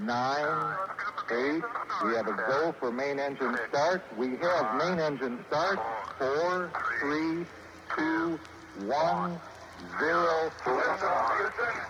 nine, eight. We have a go for main engine start. We have main engine start. Four, three, two, one, zero. and